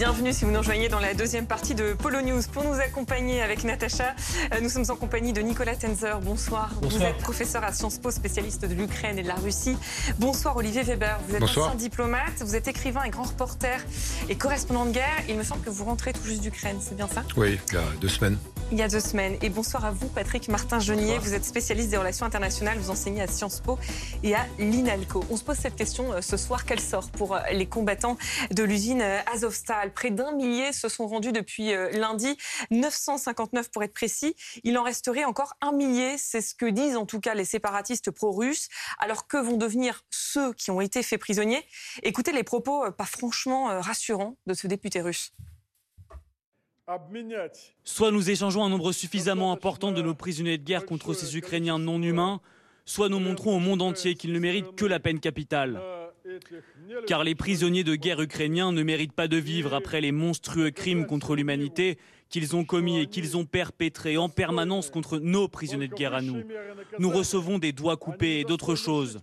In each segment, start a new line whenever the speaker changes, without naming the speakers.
Bienvenue si vous nous rejoignez dans la deuxième partie de Polo News. Pour nous accompagner avec Natacha, euh, nous sommes en compagnie de Nicolas Tenzer. Bonsoir. Vous êtes professeur à Sciences Po, spécialiste de l'Ukraine et de la Russie. Bonsoir Olivier Weber. Vous êtes ancien diplomate, vous êtes écrivain et grand reporter et correspondant de guerre. Il me semble que vous rentrez tout juste d'Ukraine, c'est bien ça?
Oui, il y a deux semaines.
Il y a deux semaines. Et bonsoir à vous, Patrick Martin-Genier. Vous êtes spécialiste des relations internationales, vous enseignez à Sciences Po et à l'INALCO. On se pose cette question euh, ce soir. Quel sort pour euh, les combattants de l'usine Azovstal? Près d'un millier se sont rendus depuis euh, lundi, 959 pour être précis. Il en resterait encore un millier, c'est ce que disent en tout cas les séparatistes pro-russes. Alors que vont devenir ceux qui ont été faits prisonniers? Écoutez les propos pas franchement rassurants de ce député russe.
Soit nous échangeons un nombre suffisamment important de nos prisonniers de guerre contre ces Ukrainiens non humains, soit nous montrons au monde entier qu'ils ne méritent que la peine capitale. Car les prisonniers de guerre ukrainiens ne méritent pas de vivre après les monstrueux crimes contre l'humanité qu'ils ont commis et qu'ils ont perpétrés en permanence contre nos prisonniers de guerre à nous. Nous recevons des doigts coupés et d'autres choses.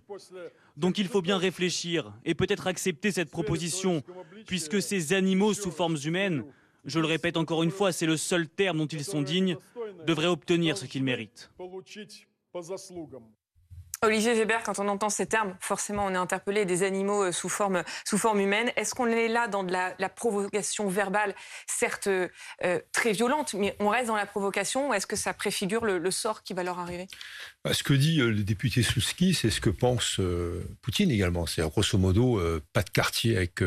Donc il faut bien réfléchir et peut-être accepter cette proposition, puisque ces animaux sous formes humaines je le répète encore une fois, c'est le seul terme dont ils sont dignes, devraient obtenir ce qu'ils méritent.
Olivier Weber, quand on entend ces termes, forcément on est interpellé des animaux euh, sous forme, sous forme humaine. Est-ce qu'on est là dans de la, provocation verbale, certes euh, très violente, mais on reste dans la provocation ou est-ce que ça préfigure le, sort qui va leur arriver?
Ce que dit euh, le député Souski, c'est ce que pense Poutine également. C'est grosso modo pas de quartier avec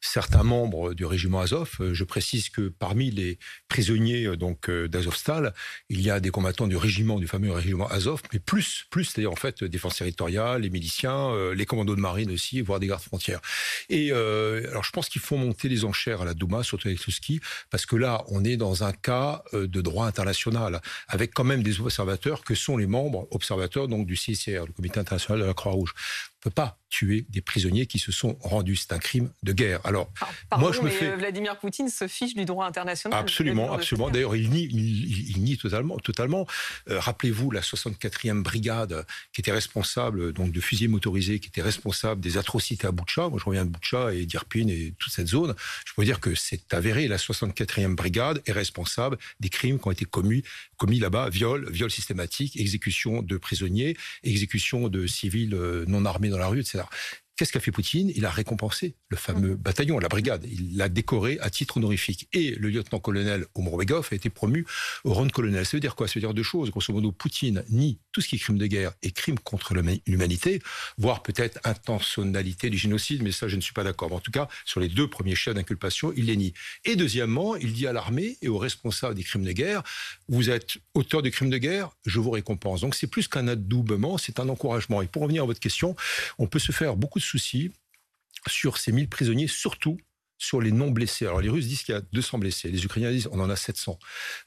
certains membres du régiment Azov. Je précise que parmi les prisonniers donc d'Azovstal, il y a des combattants du régiment, du fameux régiment Azov, mais plus, plus, c'est-à-dire en fait défense territoriale, les miliciens, euh, les commandos de marine aussi, voire des gardes frontières. Et euh, alors je pense qu'il faut monter les enchères à la Douma, surtout avec ski, parce que là, on est dans un cas euh, de droit international, avec quand même des observateurs que sont les membres observateurs donc du CICR, le Comité international de la Croix-Rouge. Ne peut pas tuer des prisonniers qui se sont rendus. C'est un crime de guerre. Alors,
moi, je me fais. Vladimir Poutine se fiche du droit international.
Absolument, absolument. D'ailleurs, il nie, il, nie totalement. totalement. Rappelez-vous la 64e brigade qui était responsable donc de fusiliers motorisés, qui était responsable des atrocités à Boutcha. Moi, je reviens de Boutcha et d'Irpin et toute cette zone. Je peux dire que c'est avéré. La 64e brigade est responsable des crimes qui ont été commis, commis là-bas viol, viol systématique, exécution de prisonniers, exécution de civils euh, non armés dans la rue, etc. Qu'est-ce qu'a fait Poutine? Il a récompensé le fameux mhm. bataillon, la brigade. Il l'a décoré à titre honorifique. Et le lieutenant-colonel Omorbegov a été promu au rang de colonel. Ça veut dire quoi? Ça veut dire deux choses. Grosso modo, Poutine nie tout ce qui est crime de guerre et crime contre l'humanité, voire peut-être intentionnalité du génocide, mais ça, je ne suis pas d'accord. En tout cas, sur les deux premiers chefs d'inculpation, il les nie. Et deuxièmement, il dit à l'armée et aux responsables des crimes de guerre, vous êtes auteur de crimes de guerre, je vous récompense. Donc c'est plus qu'un adoubement, c'est un encouragement. Et pour revenir à votre question, on peut se faire beaucoup de soucis sur ces 1000 prisonniers, surtout sur les non blessés. Alors les Russes disent qu'il y a 200 blessés, les Ukrainiens disent on en a 700.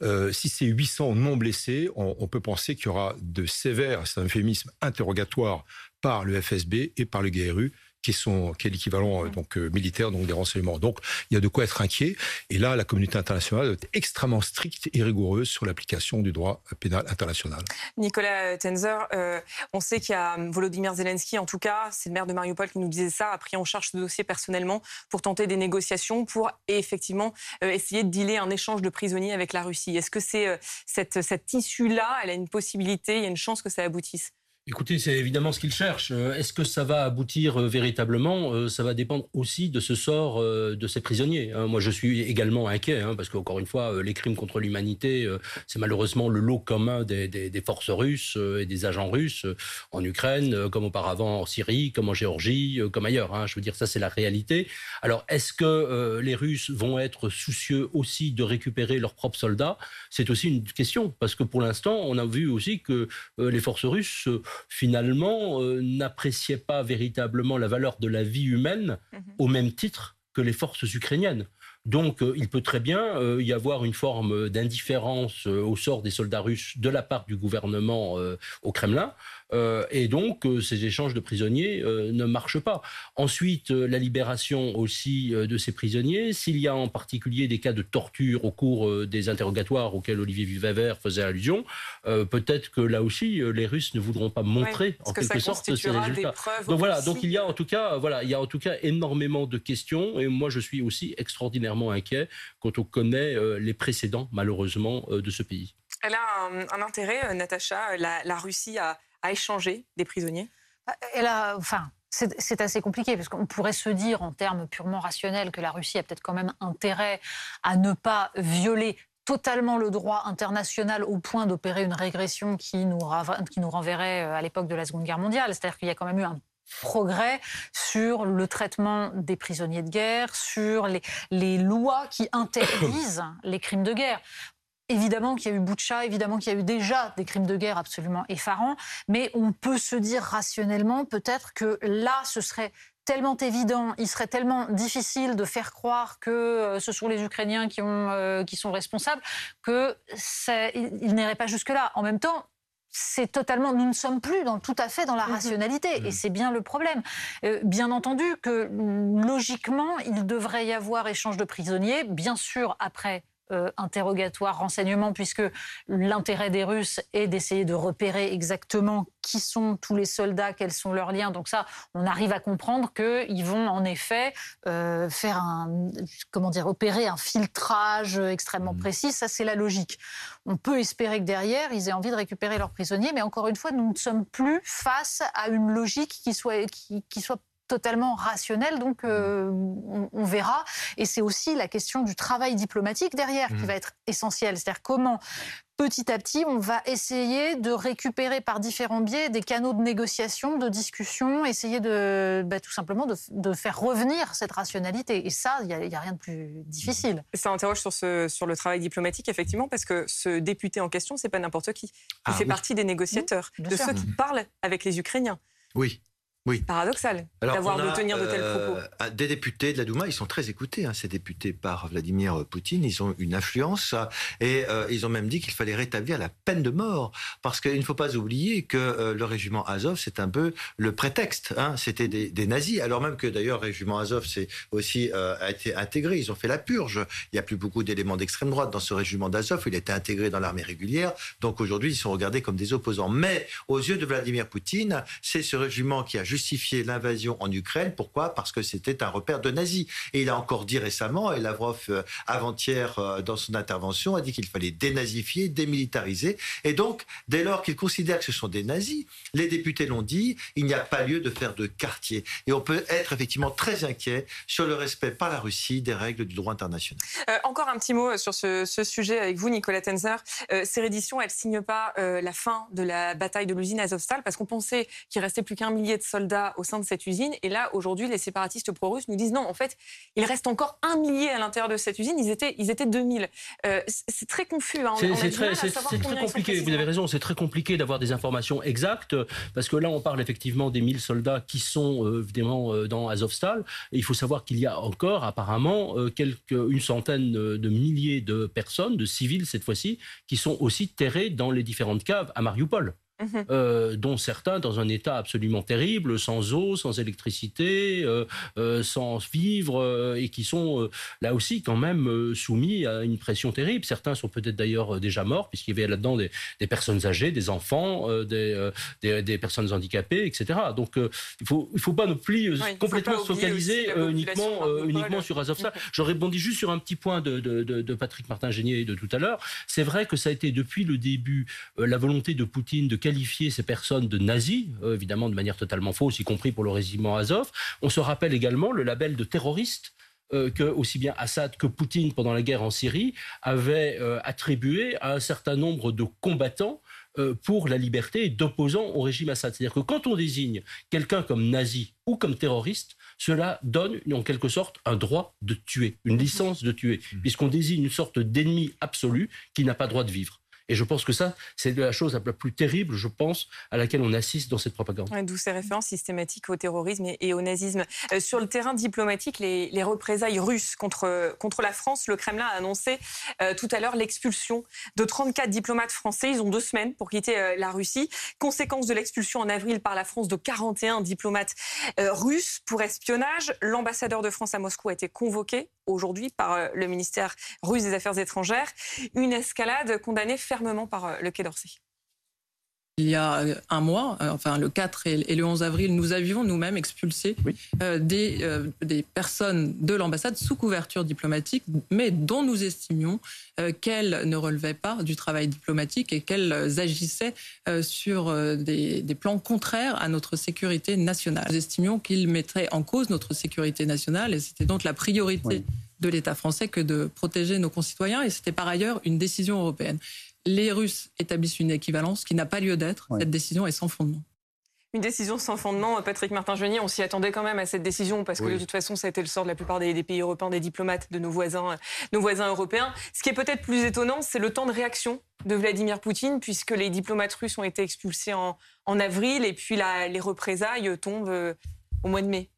Euh, si c'est 800 non blessés, on, on peut penser qu'il y aura de sévères, c'est un euphémisme, interrogatoires par le FSB et par le GRU qui, sont, qui est l'équivalent euh, donc euh, militaire donc des renseignements. Donc il y a de quoi être inquiet. Et là, la communauté internationale est extrêmement stricte et rigoureuse sur l'application du droit pénal international.
Nicolas Tenzer, euh, on sait qu'il y a Volodymyr Zelensky, en tout cas, c'est le maire de Mariupol qui nous disait ça, a pris en charge ce dossier personnellement pour tenter des négociations, pour effectivement essayer de dealer un échange de prisonniers avec la Russie. Est-ce que c'est cette, cette issue-là, elle a une possibilité, il y a une chance que ça aboutisse?
Écoutez, c'est évidemment ce qu'ils cherchent. Euh, est-ce que ça va aboutir euh, véritablement? Euh, Ça va dépendre aussi de ce sort de ces prisonniers. Hein. Moi, je suis également inquiet, hein, parce qu'encore une fois, les crimes contre l'humanité, c'est malheureusement le lot commun des, forces russes et des agents russes en Ukraine, comme auparavant en Syrie, comme en Géorgie, comme ailleurs. Hein. Je veux dire, ça, c'est la réalité. Alors, est-ce que les Russes vont être soucieux aussi de récupérer leurs propres soldats? C'est aussi une question, parce que pour l'instant, on a vu aussi que les forces russes finalement, euh, n'appréciait pas véritablement la valeur de la vie humaine mhm. au même titre que les forces ukrainiennes. Donc, euh, il peut très bien euh, y avoir une forme d'indifférence au sort des soldats russes de la part du gouvernement au Kremlin, Euh, et donc, euh, ces échanges de prisonniers euh, ne marchent pas. Ensuite, la libération aussi de ces prisonniers. S'il y a en particulier des cas de torture au cours des interrogatoires auxquels Olivier Vivaver faisait allusion, peut-être que là aussi, les Russes ne voudront pas montrer en quelque sorte ces résultats. Donc voilà, donc il y a en tout cas, voilà, il y a en tout cas énormément de questions. Et moi, je suis aussi extraordinairement inquiet quand on connaît les précédents, malheureusement, de ce pays.
Elle a un, intérêt, Natacha. la Russie a à échanger des prisonniers?
Bah, Elle a, enfin, c'est assez compliqué parce qu'on pourrait se dire en termes purement rationnels que la Russie a peut-être quand même intérêt à ne pas violer totalement le droit international au point d'opérer une régression qui nous, renverrait euh, à l'époque de la Seconde Guerre mondiale. C'est-à-dire qu'il y a quand même eu un progrès sur le traitement des prisonniers de guerre, sur les lois qui interdisent les crimes de guerre. Évidemment qu'il y a eu Boucha, évidemment qu'il y a eu déjà des crimes de guerre absolument effarants, mais on peut se dire rationnellement peut-être que là, ce serait tellement évident, il serait tellement difficile de faire croire que euh, ce sont les Ukrainiens qui, ont, euh, qui sont responsables que il n'irait pas jusque-là. En même temps, c'est totalement, nous ne sommes plus dans, tout à fait dans la mhm. rationalité, et mhm. c'est bien le problème. Euh, bien entendu que logiquement, il devrait y avoir échange de prisonniers, bien sûr après euh, interrogatoire, renseignement, puisque l'intérêt des Russes est d'essayer de repérer exactement qui sont tous les soldats, quels sont leurs liens. Donc ça, on arrive à comprendre qu'ils vont en effet euh, faire un, comment dire, opérer un filtrage extrêmement mmh. précis. Ça, c'est la logique. On peut espérer que derrière, ils aient envie de récupérer leurs prisonniers, mais encore une fois, nous ne sommes plus face à une logique qui soit, qui, qui soit totalement rationnel, donc euh, on, verra. Et c'est aussi la question du travail diplomatique derrière qui mmh. va être essentielle. C'est-à-dire comment petit à petit, on va essayer de récupérer par différents biais des canaux de négociation, de discussion, essayer de bah, tout simplement de, faire revenir cette rationalité. Et ça, il n'y a, rien de plus difficile.
Ça interroge sur, ce, sur le travail diplomatique, effectivement, parce que ce député en question, c'est pas n'importe qui. Il ah fait partie des négociateurs, mmh, de ceux qui parlent avec les Ukrainiens.
Oui. Oui.
Paradoxal d'avoir de tenir de tels propos.
Euh, des députés de la Douma, ils sont très écoutés, hein, ces députés par Vladimir Poutine. Ils ont une influence et euh, ils ont même dit qu'il fallait rétablir la peine de mort parce qu'il ne faut pas oublier que euh, le régiment Azov, c'est un peu le prétexte. Hein, C'était des, des, nazis, alors même que d'ailleurs le régiment Azov c'est aussi a été intégré. Ils ont fait la purge. Il n'y a plus beaucoup d'éléments d'extrême droite dans ce régiment d'Azov. Il a été intégré dans l'armée régulière. Donc aujourd'hui, ils sont regardés comme des opposants. Mais aux yeux de Vladimir Poutine, c'est ce régiment qui a justifier l'invasion en Ukraine. Pourquoi? Parce que c'était un repère de nazis. Et il a encore dit récemment, et Lavrov euh, avant-hier euh, dans son intervention a dit qu'il fallait dénazifier, démilitariser. Et donc, dès lors qu'il considère que ce sont des nazis, les députés l'ont dit, il n'y a pas lieu de faire de quartier. Et on peut être effectivement très inquiet sur le respect par la Russie des règles du droit international.
Euh, encore un petit mot sur ce, sujet avec vous, Nicolas Tenzer. ces redditions, elles ne signent pas la fin de la bataille de l'usine Azovstal parce qu'on pensait qu'il restait plus qu'un millier de soldats au sein de cette usine. Et là, aujourd'hui, les séparatistes pro-russes nous disent non, en fait, il reste encore un millier à l'intérieur de cette usine. Ils étaient, ils étaient 2000. Euh, c'est très confus. Hein.
C'est très, très compliqué. Vous avez raison, c'est très compliqué d'avoir des informations exactes parce que là, on parle effectivement des 1000 soldats qui sont euh, évidemment euh, dans Azovstal. Et il faut savoir qu'il y a encore apparemment quelques, une centaine de milliers de personnes, de civils cette fois-ci, qui sont aussi terrés dans les différentes caves à Mariupol. Mhm. Euh, dont certains dans un état absolument terrible, sans eau, sans électricité, euh, euh, sans vivre, et qui sont là aussi quand même soumis à une pression terrible. Certains sont peut-être d'ailleurs déjà morts, puisqu'il y avait là-dedans des, personnes âgées, des enfants, des, des, personnes handicapées, etc. Donc il ne faut, il faut pas non plus complètement se focaliser uniquement, uniquement sur Azovstal. J'aurais bondi juste sur un petit point de, de, de Patrick Martin-Génier de tout à l'heure. C'est vrai que ça a été depuis le début la volonté de Poutine de qualifier ces personnes de nazis, euh, évidemment de manière totalement fausse, y compris pour le régiment Azov. On se rappelle également le label de terroriste euh, que aussi bien Assad que Poutine pendant la guerre en Syrie avaient euh, attribué à un certain nombre de combattants pour la liberté et d'opposants au régime Assad. C'est-à-dire que quand on désigne quelqu'un comme nazi ou comme terroriste, cela donne en quelque sorte un droit de tuer, une licence de tuer, mmh. puisqu'on désigne une sorte d'ennemi absolu qui n'a pas droit de vivre. Et je pense que ça, c'est la chose la plus terrible, je pense, à laquelle on assiste dans cette propagande.
D'où ces références systématiques au terrorisme et, au nazisme. Euh, sur le terrain diplomatique, les, représailles russes contre, contre la France, le Kremlin a annoncé euh, tout à l'heure l'expulsion de 34 diplomates français. Ils ont deux semaines pour quitter euh, la Russie. Conséquence de l'expulsion en avril par la France de 41 diplomates russes pour espionnage. L'ambassadeur de France à Moscou a été convoqué aujourd'hui par le ministère russe des Affaires étrangères. Une escalade condamnée fermement par le Quai d'Orsay.
Il y a euh, un mois, euh, enfin le 4 et le 11 avril, nous avions nous-mêmes expulsé euh, des, des, personnes de l'ambassade sous couverture diplomatique, mais dont nous estimions qu'elles ne relevaient pas du travail diplomatique et qu'elles agissaient sur des, des, plans contraires à notre sécurité nationale. Nous estimions qu'ils mettraient en cause notre sécurité nationale et c'était donc la priorité de l'État français que de protéger nos concitoyens et c'était par ailleurs une décision européenne les Russes établissent une équivalence qui n'a pas lieu d'être. Cette décision est sans fondement.
Une décision sans fondement, Patrick Martin-Genier, on s'y attendait quand même à cette décision parce que de toute façon, ça a été le sort de la plupart des, pays européens, des diplomates, de nos voisins, nos voisins européens. Ce qui est peut-être plus étonnant, c'est le temps de réaction de Vladimir Poutine, puisque les diplomates russes ont été expulsés en, avril et puis les représailles tombent euh, au mois de mai.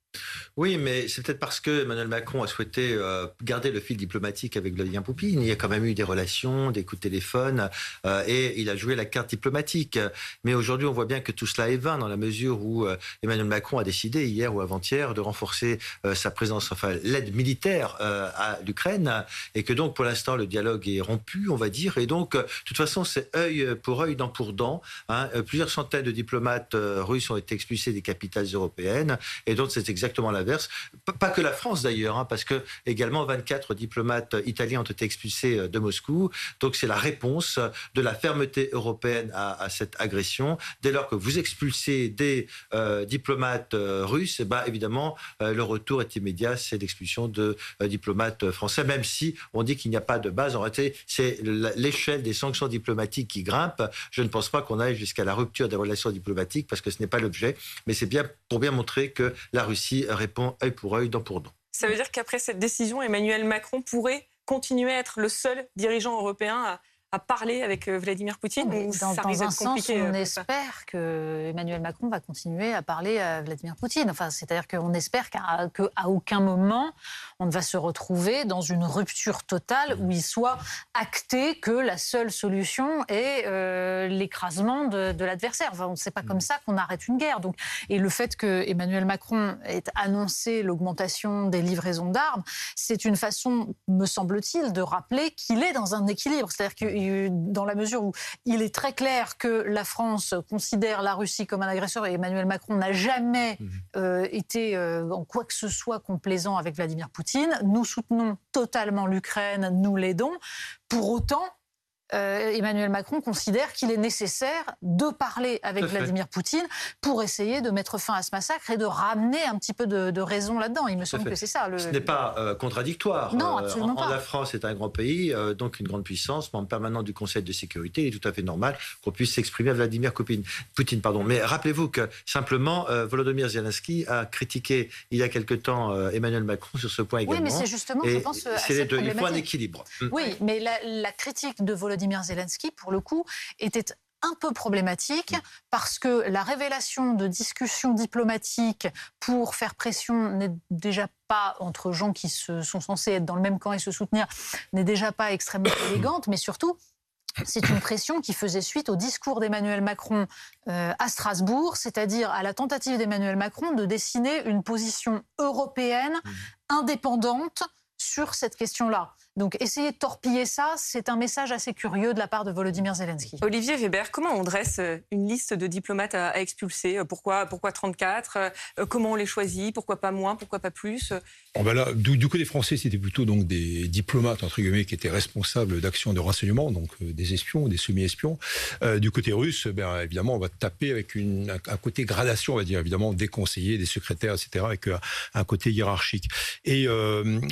Oui, mais c'est peut-être parce que Emmanuel Macron a souhaité euh, garder le fil diplomatique avec Vladimir Poutine. Il y a quand même eu des relations, des coups de téléphone, euh, et il a joué la carte diplomatique. Mais aujourd'hui, on voit bien que tout cela est vain dans la mesure où euh, Emmanuel Macron a décidé hier ou avant-hier de renforcer sa présence, enfin l'aide militaire à l'Ukraine, et que donc pour l'instant le dialogue est rompu, on va dire. Et donc, de toute façon, c'est œil pour œil, dent pour dent. Hein. Plusieurs centaines de diplomates russes ont été expulsés des capitales européennes, et donc c'est l'inverse. Pas que la France d'ailleurs, hein, parce que également 24 diplomates italiens ont été expulsés euh, de Moscou. Donc c'est la réponse de la fermeté européenne à, cette agression. Dès lors que vous expulsez des euh, diplomates euh, russes, bah, évidemment le retour est immédiat, c'est l'expulsion de diplomates français, même si on dit qu'il n'y a pas de base. En réalité, c'est l'échelle des sanctions diplomatiques qui grimpe. Je ne pense pas qu'on aille jusqu'à la rupture des relations diplomatiques parce que ce n'est pas l'objet, mais c'est bien pour bien montrer que la Russie répond œil pour œil, dent pour dent.
Ça veut dire qu'après cette décision, Emmanuel Macron pourrait continuer à être le seul dirigeant européen à, à parler avec euh, Vladimir Poutine
Dans, dans un sens, on euh, espère que Emmanuel Macron va continuer à parler à Vladimir Poutine. Enfin, c'est-à-dire qu'on espère qu'à aucun moment on ne va se retrouver dans une rupture totale où il soit acté que la seule solution est euh, l'écrasement de, l'adversaire. Enfin, on ne sait pas comme ça qu'on arrête une guerre. Donc, et le fait que Emmanuel Macron ait annoncé l'augmentation des livraisons d'armes, c'est une façon, me semble-t-il, de rappeler qu'il est dans un équilibre. C'est-à-dire que dans la mesure où il est très clair que la France considère la Russie comme un agresseur et Emmanuel Macron n'a jamais mhm. euh, été euh, en quoi que ce soit complaisant avec Vladimir Poutine. Nous soutenons totalement l'Ukraine, nous l'aidons. Pour autant, euh, Emmanuel Macron considère qu'il est nécessaire de parler avec Vladimir Poutine pour essayer de mettre fin à ce massacre et de ramener un petit peu de, raison là-dedans. Il me semble que c'est ça.
Ce n'est pas euh, contradictoire.
Non, euh, absolument pas.
La France est un grand pays, donc une grande puissance, membre permanent du Conseil de sécurité. Il est tout à fait normal qu'on puisse s'exprimer à Vladimir Poutine. Pardon. Mais rappelez-vous que simplement, Volodymyr Zelensky a critiqué il y a quelque temps Emmanuel Macron sur ce point également.
Oui, mais c'est justement, je pense,
c'est Il faut un équilibre.
Oui, mais la, la critique de Volodymyr Zelensky, pour le coup, était un peu problématique parce que la révélation de discussions diplomatiques pour faire pression n'est déjà pas entre gens qui se sont censés être dans le même camp et se soutenir n'est déjà pas extrêmement élégante, mais surtout c'est une pression qui faisait suite au discours d'Emmanuel Macron euh, à Strasbourg, c'est-à-dire à la tentative d'Emmanuel Macron de dessiner une position européenne mmh. indépendante sur cette question-là. Donc essayer de torpiller ça, c'est un message assez curieux de la part de Volodymyr Zelensky.
Olivier Weber, comment on dresse euh, une liste de diplomates à, expulser? Euh, pourquoi, pourquoi 34 euh, Comment on les choisit? Pourquoi pas moins? Pourquoi pas plus?
Oh ben là, du, côté français, c'était plutôt donc des diplomates entre guillemets qui étaient responsables d'actions de renseignement, donc des espions, des semi-espions. du côté russe, ben, évidemment, on va taper avec une, un, côté gradation, on va dire évidemment des conseillers, des secrétaires, etc., avec un, côté hiérarchique. Et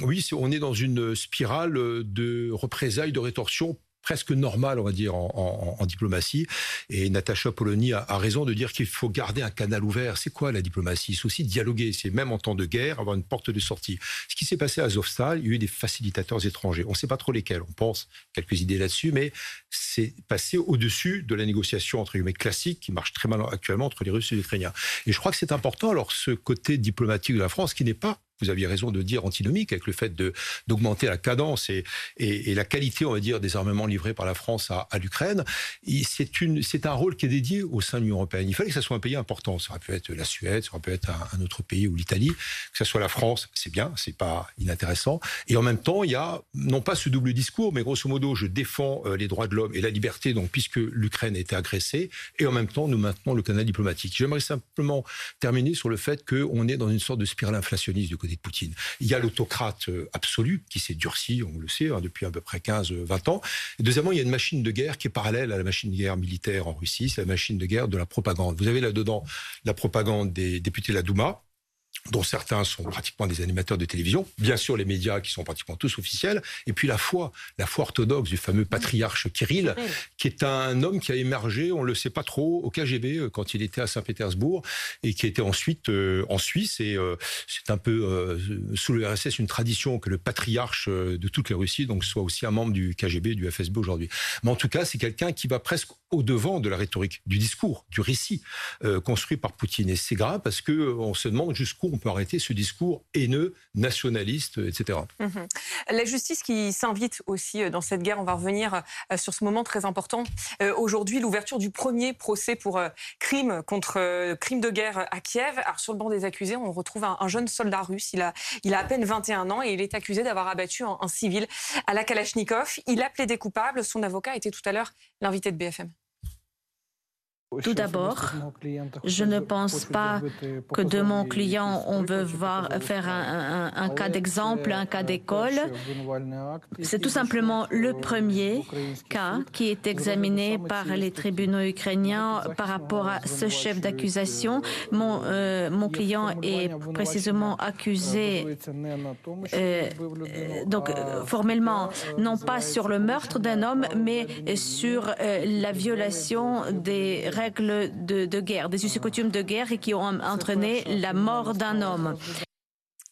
oui, on est dans une spirale de représailles, de rétorsion presque normal, on va dire, en, diplomatie. Et Natacha Polony a, raison de dire qu'il faut garder un canal ouvert. C'est quoi la diplomatie? C'est aussi dialoguer. C'est même en temps de guerre avoir une porte de sortie. Ce qui s'est passé à Azovstal, il y a eu des facilitateurs étrangers. On ne sait pas trop lesquels. On pense quelques idées là-dessus, mais c'est passé au-dessus de la négociation entre guillemets classique qui marche très mal actuellement entre les Russes et les Ukrainiens. Et je crois que c'est important. Alors ce côté diplomatique de la France qui n'est pas vous aviez raison de dire, antinomique avec le fait d'augmenter la cadence et, la qualité, on va dire, des armements livrés par la France à, l'Ukraine. C'est un rôle qui est dédié au sein de l'Union européenne. Il fallait que ce soit un pays important. Ça aurait pu être la Suède, ça aurait pu être un, autre pays ou l'Italie. Que ce soit la France, c'est bien, c'est pas inintéressant. Et en même temps, il y a non pas ce double discours, mais grosso modo, je défends euh, les droits de l'homme et la liberté, donc puisque l'Ukraine a été agressée, et en même temps, nous maintenons le canal diplomatique. J'aimerais simplement terminer sur le fait qu'on est dans une sorte de spirale inflationniste du côté de Poutine. Il y a l'autocrate euh, absolu qui s'est durci, on le sait, hein, depuis à peu près 15-20 ans. Et deuxièmement, il y a une machine de guerre qui est parallèle à la machine de guerre militaire en Russie, c'est la machine de guerre de la propagande. Vous avez là-dedans la propagande des députés de la Douma, dont certains sont pratiquement des animateurs de télévision, bien sûr les médias qui sont pratiquement tous officiels, et puis la foi, la foi orthodoxe du fameux patriarche Kirill, qui est un homme qui a émergé, on ne le sait pas trop, au KGB euh, quand il était à Saint-Pétersbourg, et qui était ensuite euh, en Suisse, et euh, c'est un peu sous le RSS une tradition que le patriarche de toute la Russie donc soit aussi un membre du KGB, du FSB aujourd'hui. Mais en tout cas, c'est quelqu'un qui va presque au-devant de la rhétorique, du discours, du récit construit par Poutine. Et c'est grave parce que on se demande jusqu'où on peut arrêter ce discours haineux, nationaliste, etc.
Mhm. La justice qui s'invite aussi euh, dans cette guerre, on va revenir euh, sur ce moment très important. Euh, aujourd'hui, l'ouverture du premier procès pour crime contre crime de guerre à Kiev. Alors, sur le banc des accusés, on retrouve un, jeune soldat russe. Il a, il a à peine 21 ans et il est accusé d'avoir abattu un, un civil à la Kalachnikov. Il a plaidé coupable. Son avocat était tout à l'heure l'invité de BFM.
Tout d'abord, je ne pense pas que de mon client, on veut voir, faire un, cas d'exemple, un cas d'école. C'est tout simplement le premier cas qui est examiné par les tribunaux ukrainiens par rapport à ce chef d'accusation. Mon, euh, mon client est précisément accusé, euh, donc formellement, non pas sur le meurtre d'un homme, mais sur euh, la violation des règles règles de, guerre, des us et coutumes de guerre et qui ont entraîné la mort d'un homme.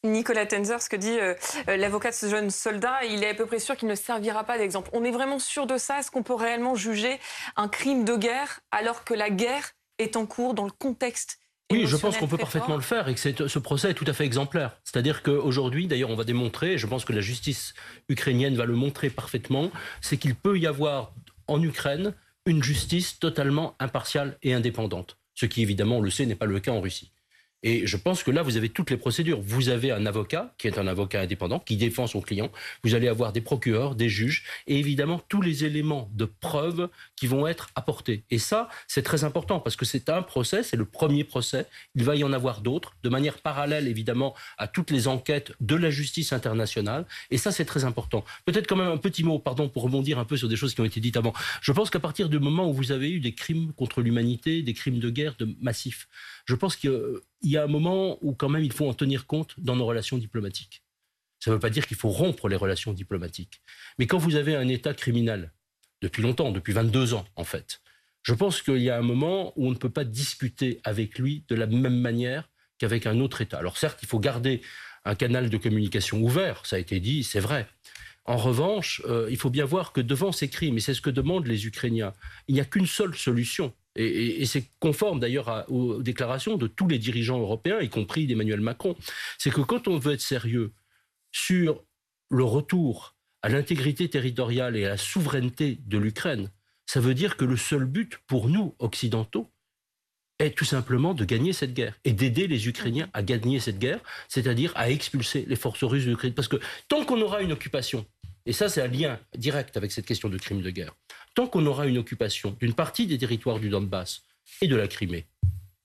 Nicolas Tenzer, ce que dit euh, euh, l'avocat de ce jeune soldat, il est à peu près sûr qu'il ne servira pas d'exemple. On est vraiment sûr de ça? Est-ce qu'on peut réellement juger un crime de guerre alors que la guerre est en cours dans le contexte
oui, je pense qu'on peut parfaitement le faire et que ce procès est tout à fait exemplaire. C'est-à-dire qu'aujourd'hui, d'ailleurs, on va démontrer, et je pense que la justice ukrainienne va le montrer parfaitement, c'est qu'il peut y avoir en Ukraine une justice totalement impartiale et indépendante. Ce qui, évidemment, on le sait, n'est pas le cas en Russie. Et je pense que là, vous avez toutes les procédures. Vous avez un avocat qui est un avocat indépendant, qui défend son client. Vous allez avoir des procureurs, des juges, et évidemment tous les éléments de preuve qui vont être apportés. Et ça, c'est très important parce que c'est un procès, c'est le premier procès. Il va y en avoir d'autres, de manière parallèle évidemment à toutes les enquêtes de la justice internationale. Et ça, c'est très important. Peut-être quand même un petit mot, pardon, pour rebondir un peu sur des choses qui ont été dites avant. Je pense qu'à partir du moment où vous avez eu des crimes contre l'humanité, des crimes de guerre de massifs, je pense qu'il y a un moment où quand même il faut en tenir compte dans nos relations diplomatiques. Ça ne veut pas dire qu'il faut rompre les relations diplomatiques. Mais quand vous avez un État criminel, depuis longtemps, depuis 22 ans en fait, je pense qu'il y a un moment où on ne peut pas discuter avec lui de la même manière qu'avec un autre État. Alors certes, il faut garder un canal de communication ouvert, ça a été dit, c'est vrai. En revanche, euh, il faut bien voir que devant ces crimes, et c'est ce que demandent les Ukrainiens, il n'y a qu'une seule solution, et, c'est conforme d'ailleurs aux déclarations de tous les dirigeants européens, y compris d'Emmanuel Macron, c'est que quand on veut être sérieux sur le retour à l'intégrité territoriale et à la souveraineté de l'Ukraine, ça veut dire que le seul but pour nous, occidentaux, est tout simplement de gagner cette guerre et d'aider les Ukrainiens à gagner cette guerre, c'est-à-dire à expulser les forces russes de l'Ukraine. Parce que tant qu'on aura une occupation, et ça c'est un lien direct avec cette question de crime de guerre, tant qu'on aura une occupation d'une partie des territoires du Donbass et de la Crimée,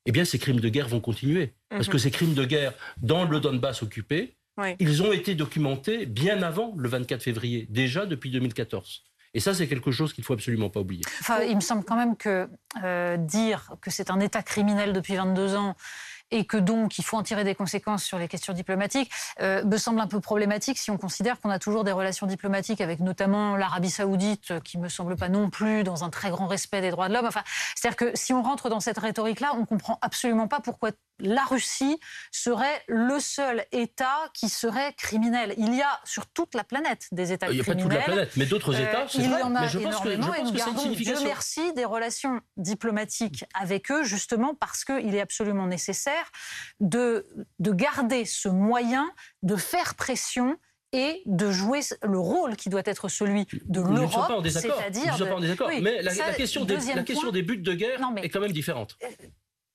eh bien ces crimes de guerre vont continuer. Parce que mhm. ces crimes de guerre dans le Donbass occupé, ils ont été documentés bien avant le 24 février, déjà depuis 2014. Et ça, c'est quelque chose qu'il ne faut absolument pas oublier.
il me semble quand même que euh, dire que c'est un État criminel depuis 22 ans et que donc il faut en tirer des conséquences sur les questions diplomatiques, euh, me semble un peu problématique si on considère qu'on a toujours des relations diplomatiques avec notamment l'Arabie saoudite, qui me semble pas non plus dans un très grand respect des droits de l'homme. Enfin, c'est-à-dire que si on rentre dans cette rhétorique-là, on comprend absolument pas pourquoi la Russie serait le seul État qui serait criminel. Il y a sur toute la planète des États criminels.
Il n'y a pas toute la planète, mais d'autres États, euh, c'est
Il
y
en a
mais je
énormément
pense que, je pense
et nous
que
gardons, Dieu merci, des relations diplomatiques avec eux, justement parce qu'il est absolument nécessaire de, de garder ce moyen de faire pression et de jouer le rôle qui doit être celui de
Nous ne sommes
l'Europe,
pas en désaccord.
c'est-à-dire
Nous ne sommes pas en désaccord.
Oui,
mais la,
ça,
la question des, la question des buts de guerre
Non, mais-
est quand même différente.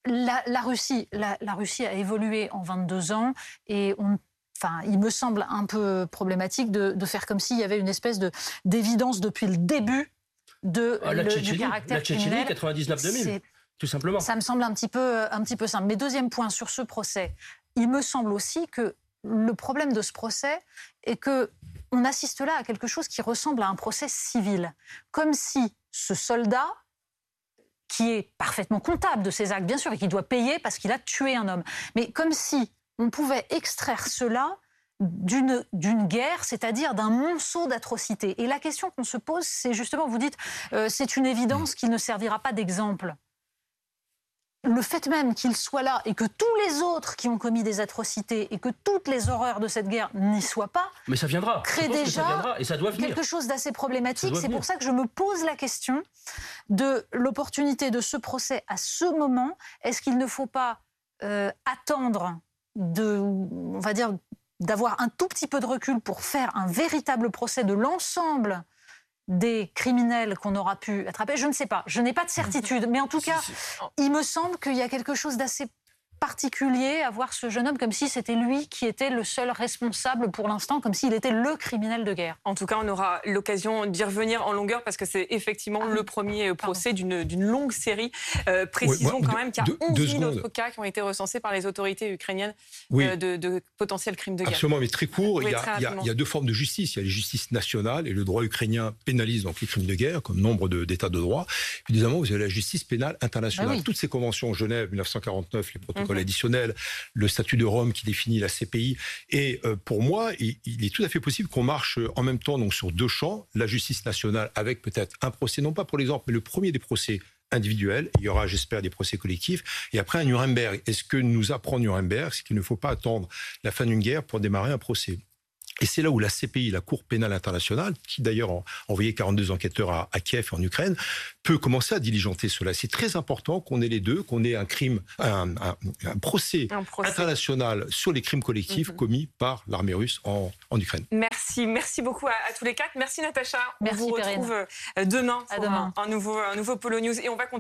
La, la Russie, la, la Russie a évolué en 22 ans et on, enfin, il me semble un peu problématique de, de faire comme s'il y avait une espèce de d'évidence depuis le début de
Ah, la
le- du
Tchétchénie,
caractère
la Tchétchénie,
criminel.
99-2000,
C'est-
tout simplement.
Ça me semble un petit peu, un petit peu simple. Mais deuxième point sur ce procès, il me semble aussi que le problème de ce procès est que on assiste là à quelque chose qui ressemble à un procès civil, comme si ce soldat qui est parfaitement comptable de ses actes, bien sûr, et qui doit payer parce qu'il a tué un homme, mais comme si on pouvait extraire cela d'une d'une guerre, c'est-à-dire d'un monceau d'atrocités. Et la question qu'on se pose, c'est justement, vous dites, euh, c'est une évidence qu'il ne servira pas d'exemple le fait même qu'il soit là et que tous les autres qui ont commis des atrocités et que toutes les horreurs de cette guerre n'y soient pas,
Mais ça viendra. Je
crée
que
déjà
ça viendra et ça doit venir.
quelque chose d'assez problématique. C'est pour ça que je me pose la question de l'opportunité de ce procès à ce moment. Est-ce qu'il ne faut pas euh, attendre de, on va dire, d'avoir un tout petit peu de recul pour faire un véritable procès de l'ensemble des criminels qu'on aura pu attraper Je ne sais pas. Je n'ai pas de certitude. Mais en tout cas, il me semble qu'il y a quelque chose d'assez particulier à voir ce jeune homme comme si c'était lui qui était le seul responsable pour l'instant, comme s'il était le criminel de guerre.
En tout cas, on aura l'occasion d'y revenir en longueur parce que c'est effectivement
Ah
le premier procès d'une d'une longue série. Euh,
Ouais,
précisons quand même qu'il y a 11
deux
000 autres cas qui ont été recensés par les autorités ukrainiennes
Oui.
euh, de, de potentiels crimes de guerre.
Absolument, mais très court. Il, y a,
très
il y a-
rapidement.
il y a deux formes de justice. Il y a la justice nationale et le droit ukrainien pénalise donc les crimes de guerre, comme nombre de- d'États de droit. Puis deuxièmement, vous avez la justice pénale internationale.
Ah oui.
Toutes ces conventions, Genève 1949, les protocoles Additionnels, le statut de Rome qui définit la CPI. Et euh, pour moi, il, est tout à fait possible qu'on marche euh, en même temps donc sur deux champs, la justice nationale avec peut-être un procès, non pas pour l'exemple, mais le premier des procès individuels. Il y aura, j'espère, des procès collectifs. Et après, un Nuremberg. Et ce que nous apprend Nuremberg, c'est qu'il ne faut pas attendre la fin d'une guerre pour démarrer un procès? Et c'est là où la CPI, la Cour pénale internationale, qui d'ailleurs a envoyé 42 enquêteurs à, à Kiev, en Ukraine, peut commencer à diligenter cela. C'est très important qu'on ait les deux, qu'on ait un crime, un, un- un procès
Un procès.
international sur les crimes collectifs
Mhm.
commis par l'armée russe en, en Ukraine.
Merci, merci beaucoup à, à tous les quatre. Merci Natacha.
Merci,
on vous
Perrine.
retrouve euh, demain
À
pour
demain.
Un, un nouveau, un nouveau Polo News et on va continuer.